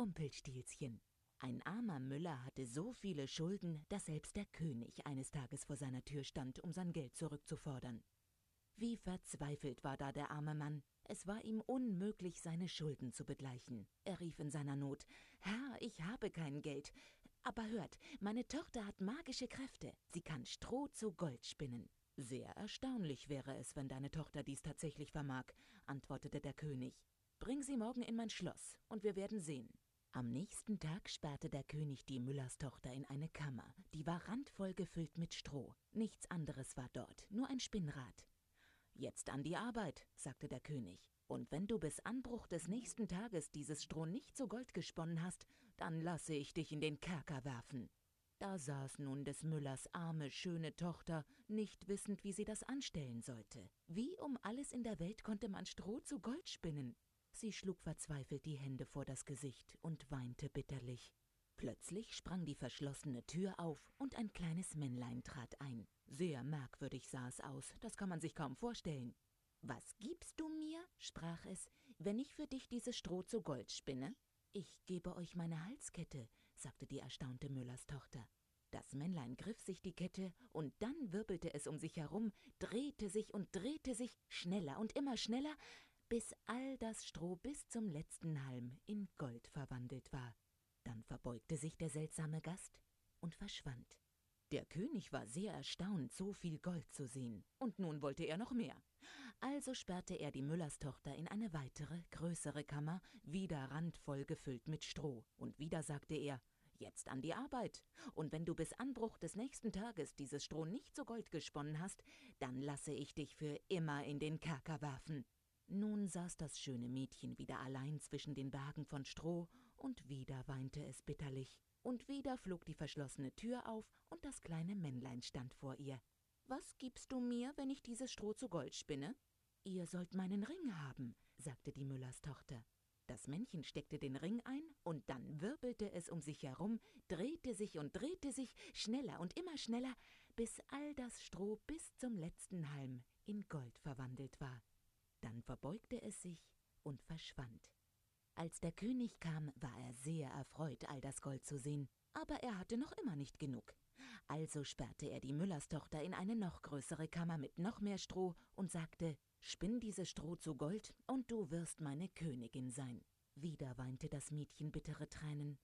Rumpelstilzchen. Ein armer Müller hatte so viele Schulden, dass selbst der König eines Tages vor seiner Tür stand, um sein Geld zurückzufordern. Wie verzweifelt war da der arme Mann. Es war ihm unmöglich, seine Schulden zu begleichen. Er rief in seiner Not Herr, ich habe kein Geld. Aber hört, meine Tochter hat magische Kräfte. Sie kann Stroh zu Gold spinnen. Sehr erstaunlich wäre es, wenn deine Tochter dies tatsächlich vermag, antwortete der König. Bring sie morgen in mein Schloss, und wir werden sehen. Am nächsten Tag sperrte der König die Müllerstochter in eine Kammer, die war randvoll gefüllt mit Stroh. Nichts anderes war dort, nur ein Spinnrad. Jetzt an die Arbeit, sagte der König. Und wenn du bis Anbruch des nächsten Tages dieses Stroh nicht zu Gold gesponnen hast, dann lasse ich dich in den Kerker werfen. Da saß nun des Müllers arme, schöne Tochter, nicht wissend, wie sie das anstellen sollte. Wie um alles in der Welt konnte man Stroh zu Gold spinnen? Sie schlug verzweifelt die Hände vor das Gesicht und weinte bitterlich. Plötzlich sprang die verschlossene Tür auf und ein kleines Männlein trat ein. Sehr merkwürdig sah es aus, das kann man sich kaum vorstellen. Was gibst du mir, sprach es, wenn ich für dich dieses Stroh zu Gold spinne? Ich gebe euch meine Halskette, sagte die erstaunte Müllers Tochter. Das Männlein griff sich die Kette, und dann wirbelte es um sich herum, drehte sich und drehte sich schneller und immer schneller, bis all das Stroh bis zum letzten Halm in Gold verwandelt war. Dann verbeugte sich der seltsame Gast und verschwand. Der König war sehr erstaunt, so viel Gold zu sehen, und nun wollte er noch mehr. Also sperrte er die Müllerstochter in eine weitere, größere Kammer, wieder randvoll gefüllt mit Stroh, und wieder sagte er Jetzt an die Arbeit. Und wenn du bis Anbruch des nächsten Tages dieses Stroh nicht zu Gold gesponnen hast, dann lasse ich dich für immer in den Kerker werfen. Nun saß das schöne Mädchen wieder allein zwischen den Bergen von Stroh, und wieder weinte es bitterlich. Und wieder flog die verschlossene Tür auf, und das kleine Männlein stand vor ihr. Was gibst du mir, wenn ich dieses Stroh zu Gold spinne? Ihr sollt meinen Ring haben, sagte die Müllers Tochter. Das Männchen steckte den Ring ein, und dann wirbelte es um sich herum, drehte sich und drehte sich, schneller und immer schneller, bis all das Stroh bis zum letzten Halm in Gold verwandelt war. Dann verbeugte es sich und verschwand. Als der König kam, war er sehr erfreut, all das Gold zu sehen, aber er hatte noch immer nicht genug. Also sperrte er die Müllerstochter in eine noch größere Kammer mit noch mehr Stroh und sagte, Spinn dieses Stroh zu Gold, und du wirst meine Königin sein. Wieder weinte das Mädchen bittere Tränen,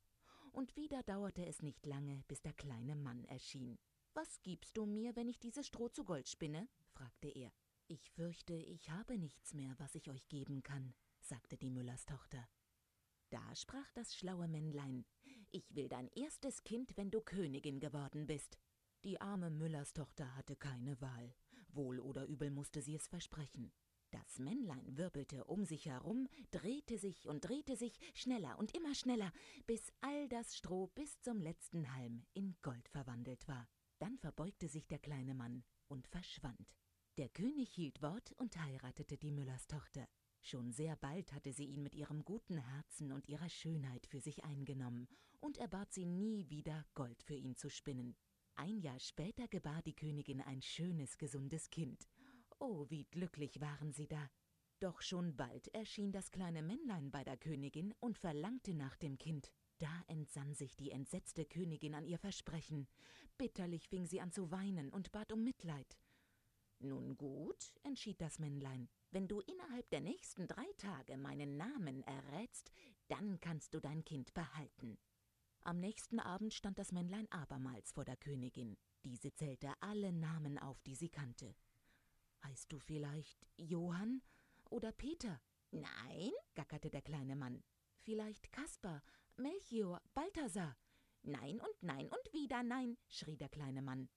und wieder dauerte es nicht lange, bis der kleine Mann erschien. Was gibst du mir, wenn ich dieses Stroh zu Gold spinne? fragte er. Ich fürchte, ich habe nichts mehr, was ich euch geben kann, sagte die Müllers Tochter. Da sprach das schlaue Männlein, ich will dein erstes Kind, wenn du Königin geworden bist. Die arme Müllers Tochter hatte keine Wahl. Wohl oder übel musste sie es versprechen. Das Männlein wirbelte um sich herum, drehte sich und drehte sich schneller und immer schneller, bis all das Stroh bis zum letzten Halm in Gold verwandelt war. Dann verbeugte sich der kleine Mann und verschwand. Der König hielt Wort und heiratete die Müllers Tochter. Schon sehr bald hatte sie ihn mit ihrem guten Herzen und ihrer Schönheit für sich eingenommen, und er bat sie nie wieder, Gold für ihn zu spinnen. Ein Jahr später gebar die Königin ein schönes, gesundes Kind. Oh, wie glücklich waren sie da. Doch schon bald erschien das kleine Männlein bei der Königin und verlangte nach dem Kind. Da entsann sich die entsetzte Königin an ihr Versprechen. Bitterlich fing sie an zu weinen und bat um Mitleid. Nun gut, entschied das Männlein, wenn du innerhalb der nächsten drei Tage meinen Namen errätst, dann kannst du dein Kind behalten. Am nächsten Abend stand das Männlein abermals vor der Königin. Diese zählte alle Namen auf, die sie kannte. Heißt du vielleicht Johann oder Peter? Nein, gackerte der kleine Mann. Vielleicht Kaspar, Melchior, Balthasar. Nein und nein und wieder nein, schrie der kleine Mann.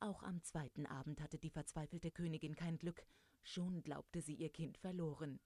Auch am zweiten Abend hatte die verzweifelte Königin kein Glück, schon glaubte sie ihr Kind verloren.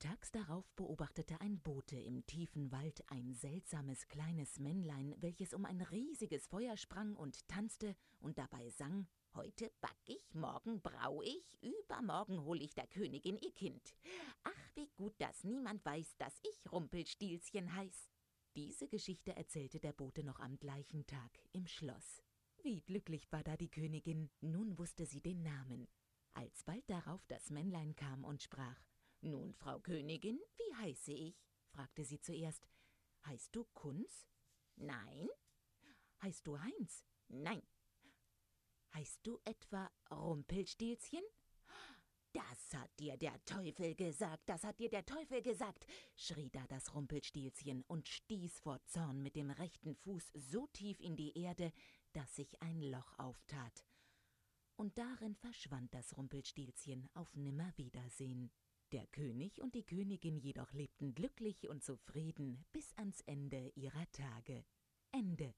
Tags darauf beobachtete ein Bote im tiefen Wald ein seltsames kleines Männlein, welches um ein riesiges Feuer sprang und tanzte und dabei sang Heute back ich, morgen brau ich, übermorgen hol ich der Königin ihr Kind. Ach, wie gut, dass niemand weiß, dass ich Rumpelstilzchen heiß. Diese Geschichte erzählte der Bote noch am gleichen Tag im Schloss. Wie glücklich war da die Königin, nun wusste sie den Namen. Als bald darauf das Männlein kam und sprach, »Nun, Frau Königin, wie heiße ich?« fragte sie zuerst. Heißt du Kunz? Nein. Heißt du Heinz? Nein. Heißt du etwa Rumpelstilzchen? Das hat dir der Teufel gesagt, das hat dir der Teufel gesagt, schrie da das Rumpelstilzchen und stieß vor Zorn mit dem rechten Fuß so tief in die Erde, dass sich ein Loch auftat. Und darin verschwand das Rumpelstilzchen auf Nimmerwiedersehen. Der König und die Königin jedoch lebten glücklich und zufrieden bis ans Ende ihrer Tage. Ende.